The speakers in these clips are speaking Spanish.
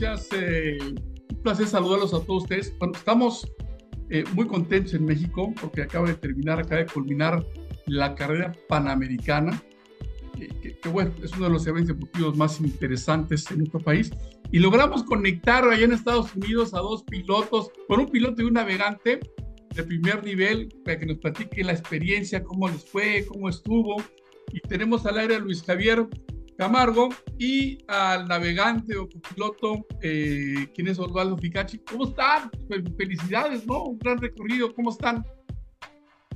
gracias. Eh, un placer saludarlos a todos ustedes. Bueno, estamos eh, muy contentos en México porque acaba de terminar, acaba de culminar la carrera panamericana, que, bueno, es uno de los eventos deportivos más interesantes en nuestro país. Y logramos conectar allá en Estados Unidos a dos pilotos, con un piloto y un navegante de primer nivel, para que nos platique la experiencia, cómo les fue, cómo estuvo. Y tenemos al aire a Luis Javier Camargo y al navegante o copiloto, eh, quien es Osvaldo Ficachi. ¿Cómo están? Felicidades, ¿no? Un gran recorrido, ¿cómo están?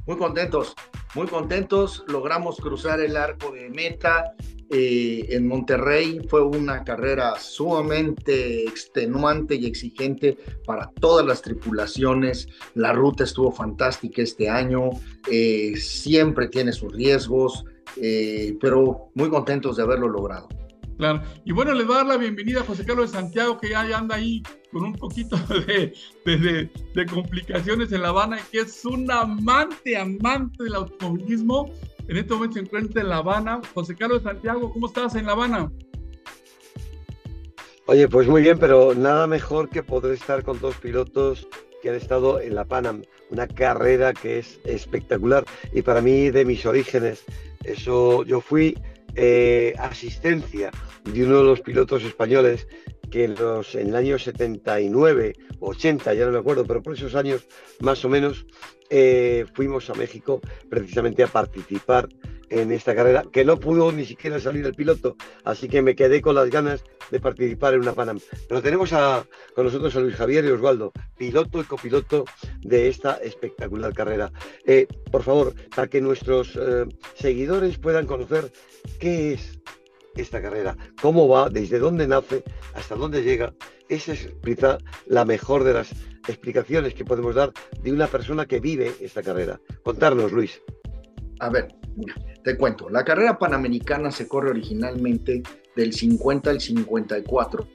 Muy contentos, muy contentos. Logramos cruzar el arco de meta eh, en Monterrey. Fue una carrera sumamente extenuante y exigente para todas las tripulaciones. La ruta estuvo fantástica este año. Eh, siempre tiene sus riesgos eh, pero muy contentos de haberlo logrado. Claro, y bueno, les voy a dar la bienvenida a José Carlos de Santiago, que ya, anda ahí con un poquito de, de, de, complicaciones en La Habana, que es un amante, amante del automovilismo. En este momento se encuentra en La Habana. José Carlos de Santiago, ¿cómo estás en La Habana? Oye, pues muy bien, pero nada mejor que poder estar con dos pilotos que han estado en la Panam, una carrera que es espectacular y para mí de mis orígenes. Eso, yo fui eh, asistencia de uno de los pilotos españoles que en, los, en el año 79, 80, ya no me acuerdo, pero por esos años más o menos eh, fuimos a México precisamente a participar en esta carrera, que no pudo ni siquiera salir el piloto, así que me quedé con las ganas de participar en una Panam. Pero tenemos a, con nosotros a Luis Javier y Osvaldo, piloto y copiloto de esta espectacular carrera. Eh, por favor, para que nuestros eh, seguidores puedan conocer qué es esta carrera, cómo va, desde dónde nace, hasta dónde llega. Esa es quizá la mejor de las explicaciones que podemos dar de una persona que vive esta carrera. Contarnos, Luis. A ver, te cuento, la carrera panamericana se corre originalmente del 50 al 54.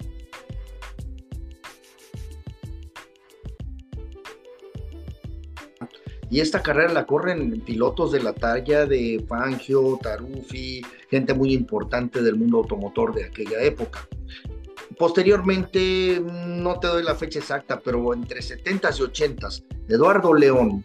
Y esta carrera la corren pilotos de la talla de Fangio, Tarufi, gente muy importante del mundo automotor de aquella época. Posteriormente, no te doy la fecha exacta, pero entre 70s y 80s, Eduardo León,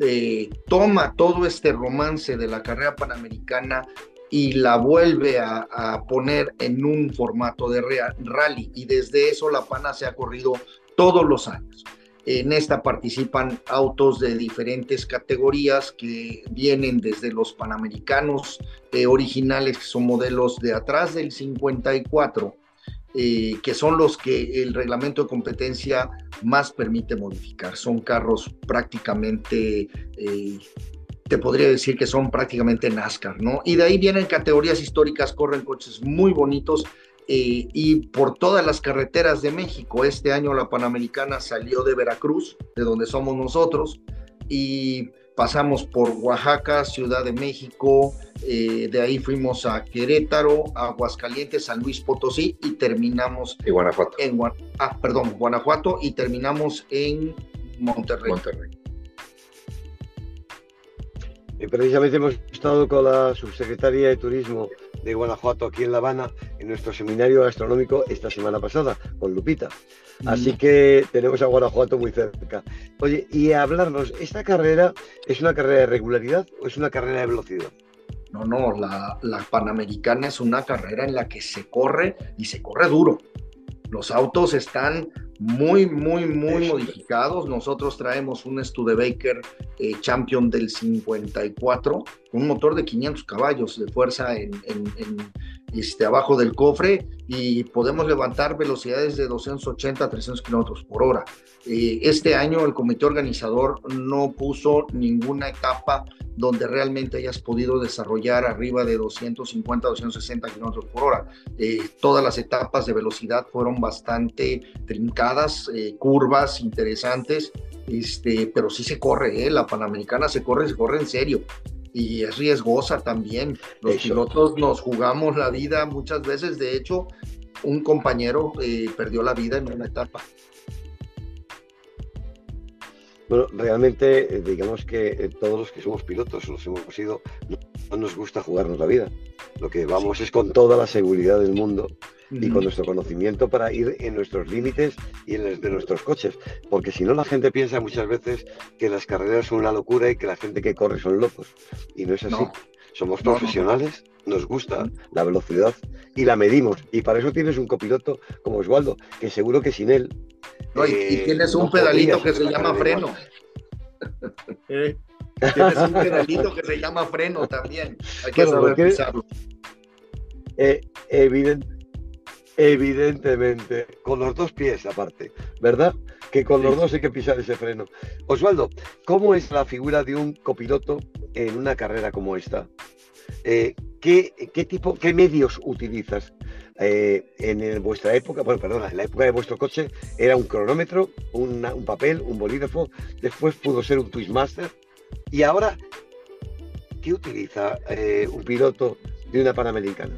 eh, toma todo este romance de la carrera panamericana y la vuelve a, poner en un formato de rally y desde eso la Pana se ha corrido todos los años. En esta participan autos de diferentes categorías que vienen desde los panamericanos eh, originales, que son modelos de atrás del 54, eh, que son los que el reglamento de competencia más permite modificar. Son carros prácticamente, eh, te podría decir que son prácticamente NASCAR, ¿no? Y de ahí vienen categorías históricas, corren coches muy bonitos. Eh, y por todas las carreteras de México. Este año la Panamericana salió de Veracruz, de donde somos nosotros, y pasamos por Oaxaca, Ciudad de México, eh, de ahí fuimos a Querétaro, Aguascalientes, San Luis Potosí y terminamos en Guanajuato. En, ah, perdón, Guanajuato y terminamos en Monterrey. Monterrey. Y precisamente hemos estado con la subsecretaria de Turismo de Guanajuato aquí en La Habana en nuestro seminario gastronómico esta semana pasada con Lupita. Así mm. que tenemos a Guanajuato muy cerca. Oye, y hablarnos, ¿esta carrera es una carrera de regularidad o es una carrera de velocidad? No, no, la, la Panamericana es una carrera en la que se corre y se corre duro. Los autos están muy, muy, muy modificados. Nosotros traemos un Studebaker eh, Champion del 54, un motor de 500 caballos de fuerza en, este, abajo del cofre y podemos levantar velocidades de 280 a 300 kilómetros por hora. Eh, este año el comité organizador no puso ninguna etapa donde realmente hayas podido desarrollar arriba de 250, 260 kilómetros por hora. Eh, todas las etapas de velocidad fueron bastante trincadas, eh, curvas interesantes, este, pero sí se corre, la Panamericana se corre, se corre en serio y es riesgosa también. Los pilotos nos jugamos la vida muchas veces. De hecho, un compañero eh, perdió la vida en una etapa. Bueno, realmente, eh, digamos que eh, todos los que somos pilotos, los hemos sido, no nos gusta jugarnos la vida. Lo que vamos es con toda la seguridad del mundo y con nuestro conocimiento para ir en nuestros límites y en los de nuestros coches. Porque si no, la gente piensa muchas veces que las carreras son una locura y que la gente que corre son locos. Y no es así. Somos profesionales, nos gusta la velocidad y la medimos. Y para eso tienes un copiloto como Osvaldo, que seguro que sin él. y, eh, tienes un pedalito que se llama freno. Eh, tienes un pedalito que se llama freno también. Hay que saber pisarlo. Eh, evidentemente, con los dos pies aparte, ¿verdad? Que con los dos hay que pisar ese freno. Osvaldo, ¿cómo es la figura de un copiloto en una carrera como esta? Eh, ¿qué, tipo, qué medios utilizas? Eh, en vuestra época, bueno, perdona, en la época de vuestro coche era un cronómetro, un papel, un bolígrafo, después pudo ser un Twistmaster, y ahora, ¿qué utiliza un piloto de una Panamericana?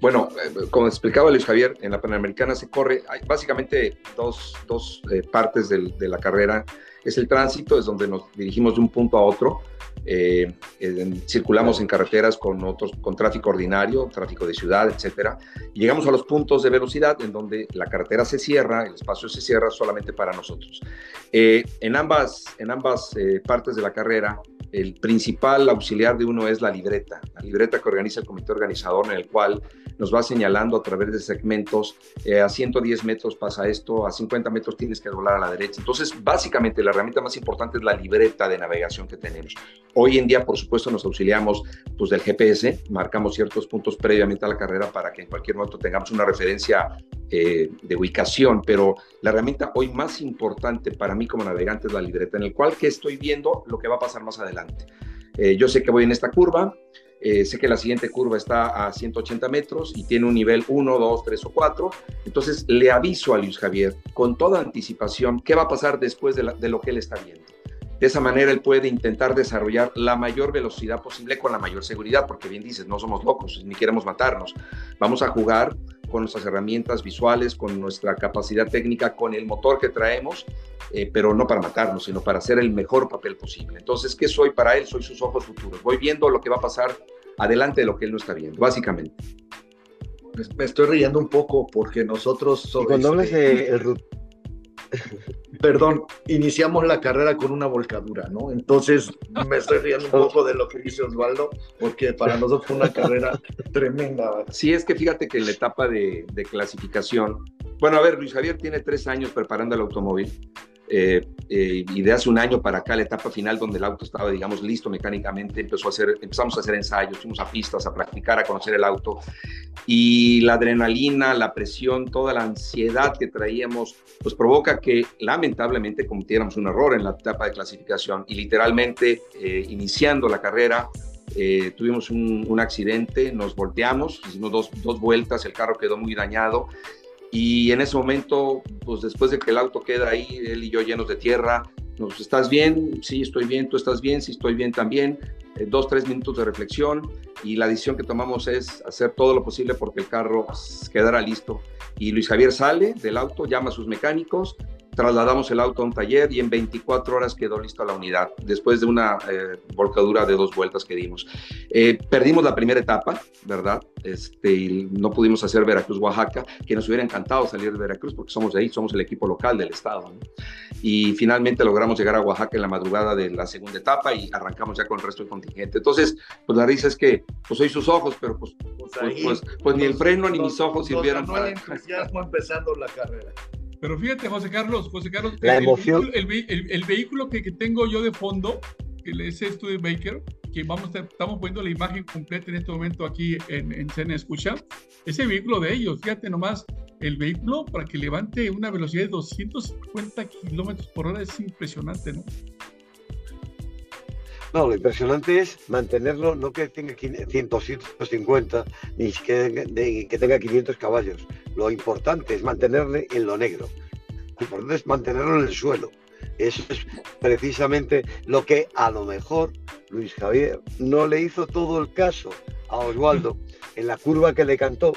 Bueno, eh, como explicaba Luis Javier, en la Panamericana se corre, hay básicamente dos, dos eh, partes de la carrera. Es el tránsito, es donde nos dirigimos de un punto a otro. Eh, circulamos en carreteras con, otros, con tráfico ordinario, tráfico de ciudad, etcétera. Llegamos a los puntos de velocidad en donde la carretera se cierra, el espacio se cierra solamente para nosotros. en ambas, en ambas partes de la carrera, el principal auxiliar de uno es la libreta, la libreta que organiza el comité organizador en el cual nos va señalando a través de segmentos, eh, a 110 metros pasa esto, a 50 metros tienes que doblar a la derecha. Entonces, básicamente la herramienta más importante es la libreta de navegación que tenemos. Hoy en día, por supuesto, nos auxiliamos pues, del GPS, marcamos ciertos puntos previamente a la carrera para que en cualquier momento tengamos una referencia eh, de ubicación, pero la herramienta hoy más importante para mí como navegante es la libreta, en el cual que estoy viendo lo que va a pasar más adelante. Eh, yo sé que voy en esta curva, eh, sé que la siguiente curva está a 180 metros y tiene un nivel 1, 2, 3 o 4. Entonces le aviso a Luis Javier con toda anticipación qué va a pasar después de, de lo que él está viendo. De esa manera él puede intentar desarrollar la mayor velocidad posible con la mayor seguridad, porque bien dices, no somos locos, ni queremos matarnos. Vamos a jugar con nuestras herramientas visuales, con nuestra capacidad técnica, con el motor que traemos, eh, pero no para matarnos, sino para hacer el mejor papel posible. Entonces, ¿qué soy para él? Soy sus ojos futuros. Voy viendo lo que va a pasar adelante de lo que él no está viendo, básicamente. Me estoy riendo un poco porque nosotros... cuando hablas de el, perdón, iniciamos la carrera con una volcadura, ¿no? Entonces me estoy riendo un poco de lo que dice Osvaldo, porque para nosotros fue una carrera tremenda. Sí, es que fíjate que en la etapa de, de clasificación, bueno, a ver, Luis Javier tiene tres años preparando el automóvil eh, eh, y de hace un año para acá, la etapa final donde el auto estaba, digamos, listo mecánicamente, empezó a hacer, empezamos a hacer ensayos, fuimos a pistas, a practicar, a conocer el auto. Y la adrenalina, la presión, toda la ansiedad que traíamos, pues provoca que lamentablemente cometiéramos un error en la etapa de clasificación y literalmente eh, iniciando la carrera. tuvimos un, un, accidente, nos volteamos, hicimos dos, dos vueltas, el carro quedó muy dañado y en ese momento, pues después de que el auto queda ahí, él y yo llenos de tierra, nos, ¿estás bien? Sí, estoy bien, tú estás bien, sí, estoy bien también. Eh, dos, tres minutos de reflexión y la decisión que tomamos es hacer todo lo posible porque el carro quedara listo. Y Luis Javier sale del auto, llama a sus mecánicos, trasladamos el auto a un taller y en 24 horas quedó lista la unidad, después de una eh, volcadura de dos vueltas que dimos. Eh, perdimos la primera etapa, ¿verdad? Este, y no pudimos hacer Veracruz-Oaxaca, que nos hubiera encantado salir de Veracruz porque somos de ahí, somos el equipo local del estado. Y finalmente logramos llegar a Oaxaca en la madrugada de la segunda etapa y arrancamos ya con el resto del contingente. Entonces, pues la risa es que, pues soy sus ojos, pero pues, pues, pues, pues, pues ni el freno ni mis ojos sirvieron para... entusiasmo empezando la carrera. Pero fíjate, José Carlos, José Carlos, la el, emoción. Vehículo, el, vehículo que, que, tengo yo de fondo, que es de Baker, que vamos estamos poniendo la imagen completa en este momento aquí en, en Cena Escucha, ese vehículo de ellos, fíjate nomás, el vehículo para que levante una velocidad de 250 kilómetros por hora es impresionante, ¿no? No, lo impresionante es mantenerlo, no que tenga 150, ni que, que tenga 500 caballos. Lo importante es mantenerle en lo negro. Lo importante es mantenerlo en el suelo. Eso es precisamente lo que a lo mejor Luis Javier no le hizo todo el caso a Osvaldo en la curva que le cantó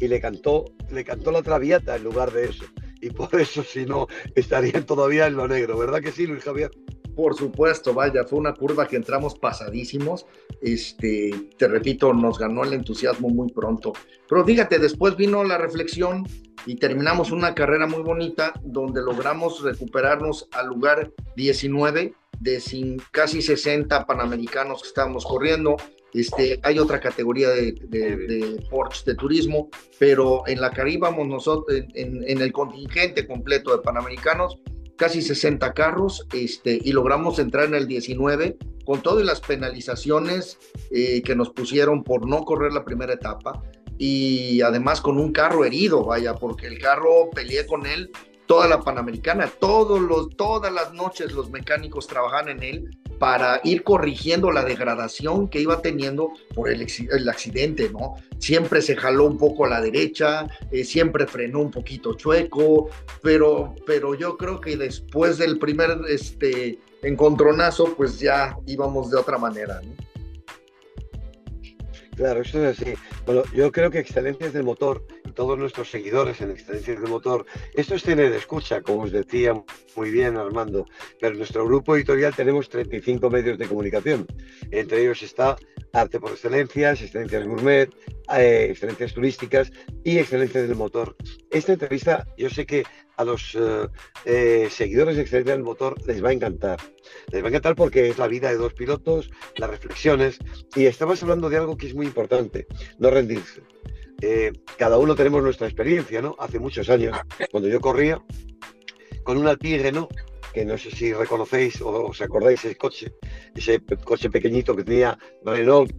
y le cantó, le cantó la traviata en lugar de eso. Y por eso, si no, estarían todavía en lo negro, ¿verdad que sí, Luis Javier? Por supuesto, vaya, fue una curva que entramos pasadísimos. Este, te repito, nos ganó el entusiasmo muy pronto. Pero fíjate, después vino la reflexión y terminamos una carrera muy bonita donde logramos recuperarnos al lugar 19 de sin, casi 60 panamericanos que estábamos corriendo. Este, hay otra categoría de, de, Porsche de turismo, pero en la que íbamos nosotros, en, en el contingente completo de panamericanos, casi 60 carros este, y logramos entrar en el 19 con todas las penalizaciones eh, que nos pusieron por no correr la primera etapa y además con un carro herido, vaya, porque el carro peleé con él toda la Panamericana, todos los, todas las noches los mecánicos trabajan en él para ir corrigiendo la degradación que iba teniendo por el, el accidente, ¿no? Siempre se jaló un poco a la derecha, eh, siempre frenó un poquito chueco, pero, pero yo creo que después del primer este, encontronazo, pues ya íbamos de otra manera, ¿no? Claro, eso es así. Bueno, yo creo que Excelencias del Motor y todos nuestros seguidores en Excelencias del Motor, esto es tener escucha, como os decía muy bien Armando, pero en nuestro grupo editorial tenemos 35 medios de comunicación. Entre ellos está Arte por Excelencias, Excelencias Gourmet, eh, Excelencias Turísticas y Excelencias del Motor. Esta entrevista yo sé que a los eh, eh, seguidores de Excelencia del Motor les va a encantar. Les va a encantar porque es la vida de dos pilotos, las reflexiones, y estamos hablando de algo que es muy importante, no rendirse. Eh, cada uno tenemos nuestra experiencia, ¿no? Hace muchos años, cuando yo corría con un Alpine ¿no? que no sé si reconocéis o os acordáis ese coche, ese coche pequeñito que tenía Renault,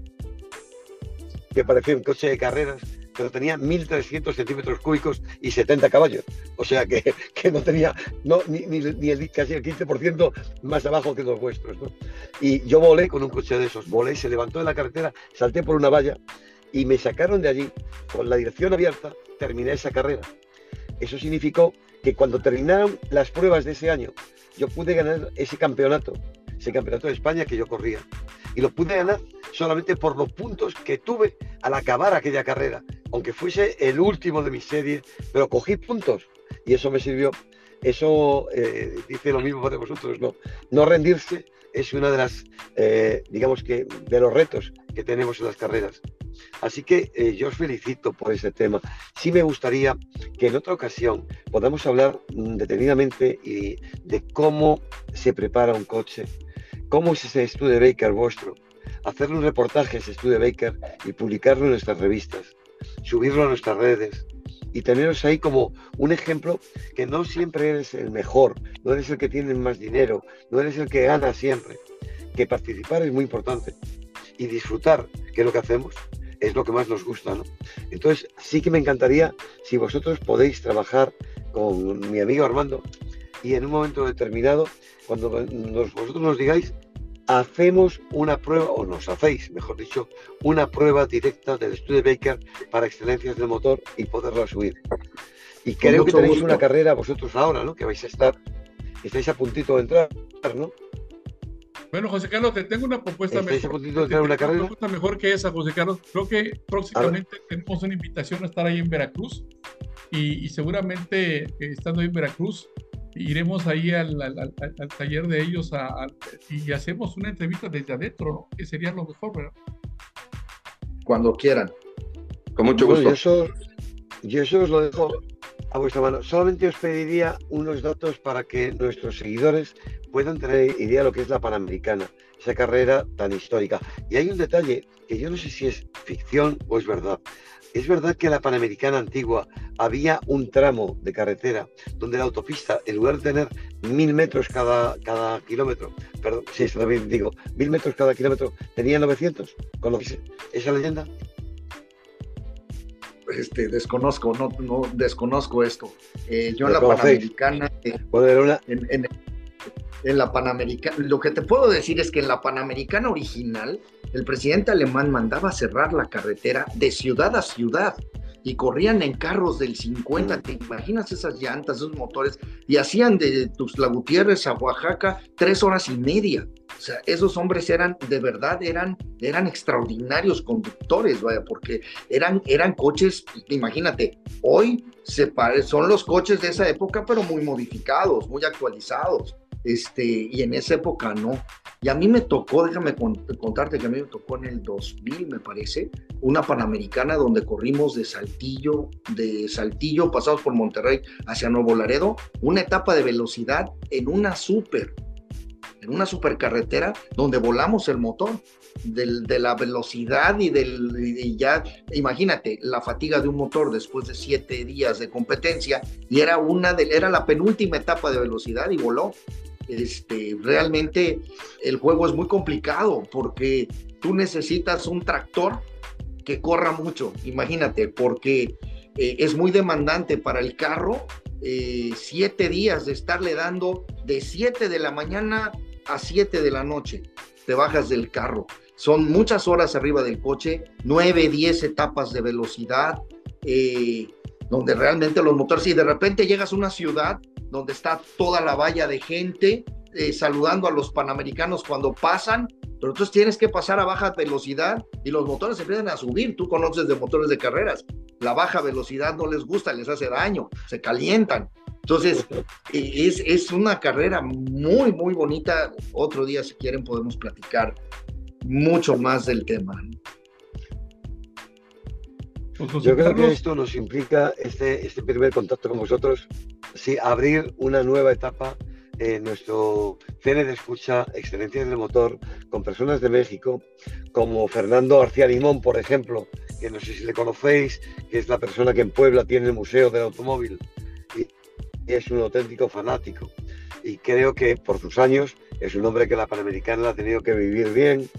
que parecía un coche de carreras, pero tenía 1.300 centímetros cúbicos y 70 caballos. O sea que, que no tenía no, ni, ni, ni, el, casi el 15% más abajo que los vuestros. ¿no? Y yo volé con un coche de esos, volé, se levantó de la carretera, salté por una valla y me sacaron de allí con la dirección abierta, terminé esa carrera. Eso significó que cuando terminaron las pruebas de ese año, yo pude ganar ese campeonato, ese campeonato de España que yo corría. Y lo pude ganar solamente por los puntos que tuve al acabar aquella carrera, aunque fuese el último de mi serie, pero cogí puntos y eso me sirvió. Eso eh, dice lo mismo para vosotros, ¿no? No rendirse es una de las, eh, digamos que, de los retos que tenemos en las carreras. Así que eh, yo os felicito por ese tema. Sí me gustaría que en otra ocasión podamos hablar mm, detenidamente y de cómo se prepara un coche, cómo es ese estudio Baker vuestro, hacerle un reportaje a ese estudio Baker y publicarlo en nuestras revistas, subirlo a nuestras redes y teneros ahí como un ejemplo que no siempre eres el mejor, no eres el que tiene más dinero, no eres el que gana siempre, que participar es muy importante y disfrutar, que es lo que hacemos, es lo que más nos gusta, ¿no? Entonces, sí que me encantaría si vosotros podéis trabajar con mi amigo Armando y en un momento determinado, cuando vosotros nos digáis, hacemos una prueba, o nos hacéis, mejor dicho, una prueba directa del estudio Baker para excelencias del motor y poderla subir. Y creo que tenéis una carrera vosotros ahora, ¿no? Que vais a estar, estáis a puntito de entrar, ¿no? Bueno, José Carlos, te tengo una propuesta mejor. De una, carrera? propuesta mejor que esa, José Carlos. Creo que próximamente tenemos una invitación a estar ahí en Veracruz y, seguramente eh, estando ahí en Veracruz iremos ahí al, al, taller de ellos y hacemos una entrevista desde adentro, ¿no? Que sería lo mejor, ¿verdad? Cuando quieran. Con mucho gusto. yo, eso, yo eso os lo dejo a vuestra mano. Solamente os pediría unos datos para que nuestros seguidores puedan tener idea de lo que es la Panamericana, esa carrera tan histórica. Y hay un detalle que yo no sé si es ficción o es verdad. Es verdad que en la Panamericana antigua había un tramo de carretera donde la autopista, en lugar de tener mil metros cada, cada kilómetro, perdón, sí, también digo, mil metros cada kilómetro, tenía 900. ¿Conoces esa leyenda? Este, desconozco, no, no desconozco esto. Eh, yo en la Panamericana, eh, en, en, en la Panamericana, lo que te puedo decir es que en la Panamericana original, el presidente alemán mandaba cerrar la carretera de ciudad a ciudad y corrían en carros del 50, ¿te imaginas esas llantas, esos motores? Y hacían de Tuxtla Gutiérrez a Oaxaca tres horas y media. O sea, esos hombres eran, de verdad, eran, eran extraordinarios conductores, vaya, porque eran, eran coches, imagínate, hoy se son los coches de esa época, pero muy modificados, muy actualizados este, y en esa época no. Y a mí me tocó, déjame contarte que a mí me tocó en el 2000, me parece, una Panamericana donde corrimos de Saltillo, de Saltillo, pasamos por Monterrey hacia Nuevo Laredo, una etapa de velocidad en una super, en una supercarretera donde volamos el motor de la velocidad y del ya, imagínate, la fatiga de un motor después de siete días de competencia y era una era la penúltima etapa de velocidad y voló. Este, realmente el juego es muy complicado porque tú necesitas un tractor que corra mucho, imagínate, porque eh, es muy demandante para el carro eh, siete días de estarle dando de siete de la mañana a siete de la noche. Te bajas del carro son muchas horas arriba del coche, 9, 10 etapas de velocidad, eh, donde realmente los motores, y de repente llegas a una ciudad donde está toda la valla de gente eh, saludando a los panamericanos cuando pasan, pero entonces tienes que pasar a baja velocidad y los motores empiezan a subir. Tú conoces de motores de carreras, la baja velocidad no les gusta, les hace daño, se calientan. Entonces, es, es una carrera muy, muy bonita. Otro día, si quieren, podemos platicar mucho más del tema. Pues, Yo creo que esto nos implica, este, este primer contacto con vosotros, sí, abrir una nueva etapa en nuestro cine de escucha Excelencia del Motor con personas de México, como Fernando García Limón, por ejemplo, que no sé si le conocéis, que es la persona que en Puebla tiene el Museo del Automóvil y es un auténtico fanático. Y creo que por sus años es un hombre que la Panamericana ha tenido que vivir bien,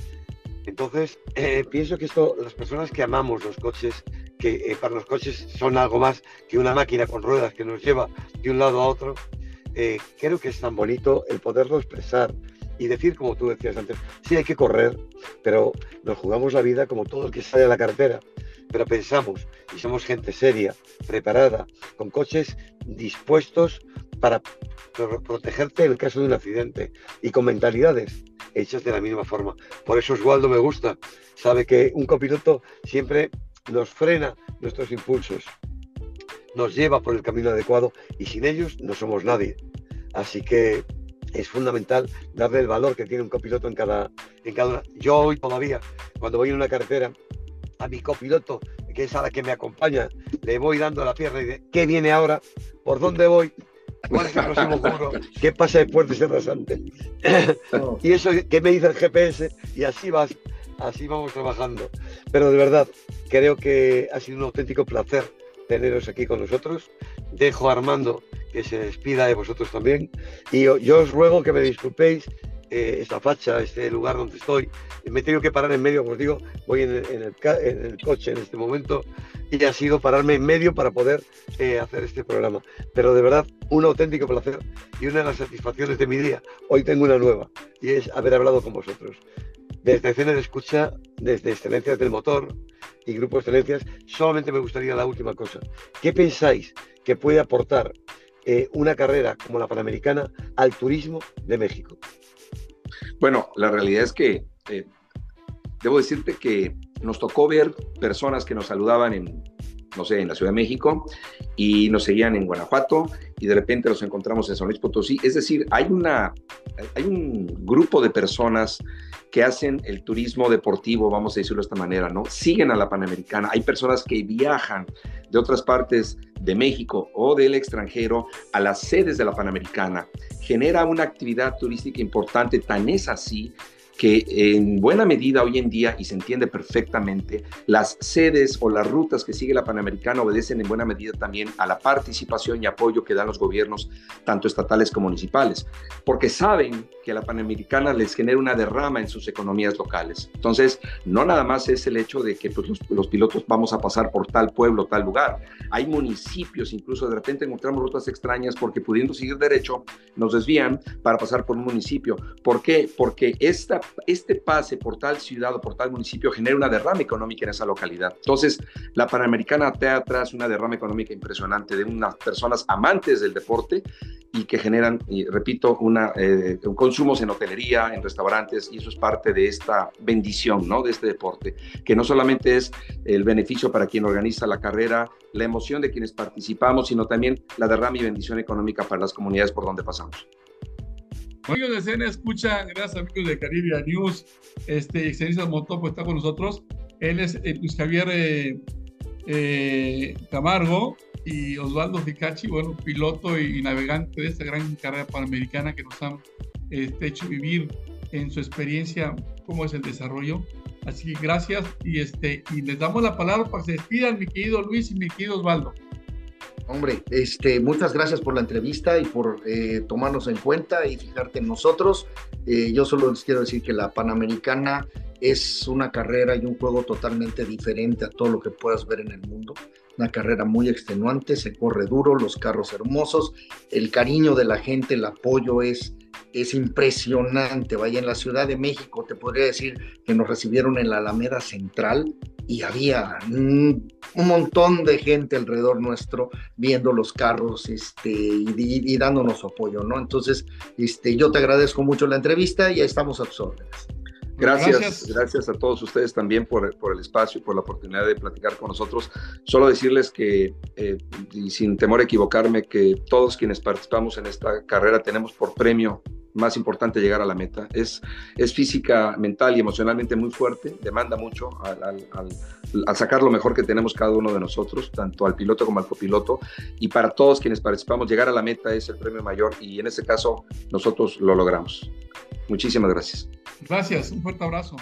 entonces, eh, pienso que esto, las personas que amamos los coches, que eh, para los coches son algo más que una máquina con ruedas que nos lleva de un lado a otro, eh, creo que es tan bonito el poderlo expresar y decir, como tú decías antes, sí hay que correr, pero nos jugamos la vida como todo el que sale a la carretera. Pero pensamos y somos gente seria, preparada, con coches dispuestos para protegerte en el caso de un accidente y con mentalidades hechas de la misma forma. Por eso Oswaldo me gusta. Sabe que un copiloto siempre nos frena nuestros impulsos, nos lleva por el camino adecuado y sin ellos no somos nadie. Así que es fundamental darle el valor que tiene un copiloto en cada, en cada una. Yo hoy todavía, cuando voy en una carretera, a mi copiloto, que es a la que me acompaña, le voy dando la pierna y de ¿qué viene ahora? ¿Por dónde voy? ¿Cuál es el próximo curro? ¿Qué pasa después de ese rasante? y eso ¿qué me dice el GPS y así vas, así vamos trabajando. Pero de verdad, creo que ha sido un auténtico placer teneros aquí con nosotros. Dejo a Armando que se despida de vosotros también. Y yo, os ruego que me disculpéis eh, esta facha, este lugar donde estoy. Me he tenido que parar en medio, como os digo, voy en el, coche en este momento y ha sido pararme en medio para poder eh, hacer este programa. Pero de verdad, un auténtico placer y una de las satisfacciones de mi día. Hoy tengo una nueva y es haber hablado con vosotros. Desde escena de escucha, desde Excelencias del Motor y Grupo Excelencias, solamente me gustaría la última cosa. ¿Qué pensáis que puede aportar eh, una carrera como la Panamericana al turismo de México? Bueno, la realidad es que eh, debo decirte que nos tocó ver personas que nos saludaban en, no sé, en la Ciudad de México y nos seguían en Guanajuato y de repente los encontramos en San Luis Potosí. Es decir, hay, una, hay un grupo de personas que hacen el turismo deportivo, vamos a decirlo de esta manera, ¿no? Siguen a la Panamericana. Hay personas que viajan de otras partes de México o del extranjero a las sedes de la Panamericana. Genera una actividad turística importante, tan es así que en buena medida hoy en día, y se entiende perfectamente, las sedes o las rutas que sigue la Panamericana obedecen en buena medida también a la participación y apoyo que dan los gobiernos, tanto estatales como municipales, porque saben que la Panamericana les genera una derrama en sus economías locales. Entonces, no nada más es el hecho de que pues, los, pilotos vamos a pasar por tal pueblo, tal lugar. Hay municipios, incluso de repente encontramos rutas extrañas porque pudiendo seguir derecho, nos desvían para pasar por un municipio. ¿Por qué? Porque esta este pase por tal ciudad o por tal municipio genera una derrama económica en esa localidad. Entonces, la Panamericana trae atrás una derrama económica impresionante de unas personas amantes del deporte y que generan, y repito, una, eh, consumos en hotelería, en restaurantes, y eso es parte de esta bendición, ¿no? De este deporte, que no solamente es el beneficio para quien organiza la carrera, la emoción de quienes participamos, sino también la derrama y bendición económica para las comunidades por donde pasamos. Amigos de escena, escuchan, gracias amigos de Caribia News, este, Excelsis Motopo pues, está con nosotros. Él es eh, Luis Javier eh, eh, Camargo y Osvaldo Ficachi, bueno, piloto y, navegante de esta gran carrera panamericana que nos han este, hecho vivir en su experiencia cómo es el desarrollo. Así que gracias y, este, y les damos la palabra para que se despidan, mi querido Luis y mi querido Osvaldo. Hombre, este, muchas gracias por la entrevista y por eh, tomarnos en cuenta y fijarte en nosotros. Eh, yo solo les quiero decir que la Panamericana es una carrera y un juego totalmente diferente a todo lo que puedas ver en el mundo. Una carrera muy extenuante, se corre duro, los carros hermosos, el cariño de la gente, el apoyo es es impresionante. Vaya, en la Ciudad de México te podría decir que nos recibieron en la Alameda Central y había un, montón de gente alrededor nuestro viendo los carros este, y, dándonos apoyo, ¿no? Entonces, este, yo te agradezco mucho la entrevista y estamos a tus órdenes. Gracias, gracias, a todos ustedes también por, por, el espacio y por la oportunidad de platicar con nosotros. Solo decirles que, eh, y sin temor a equivocarme, que todos quienes participamos en esta carrera tenemos por premio más importante llegar a la meta. Es, es física, mental y emocionalmente muy fuerte, demanda mucho al, al, sacar lo mejor que tenemos cada uno de nosotros, tanto al piloto como al copiloto. Y para todos quienes participamos, llegar a la meta es el premio mayor y en este caso nosotros lo logramos. Muchísimas gracias. Gracias, un fuerte abrazo.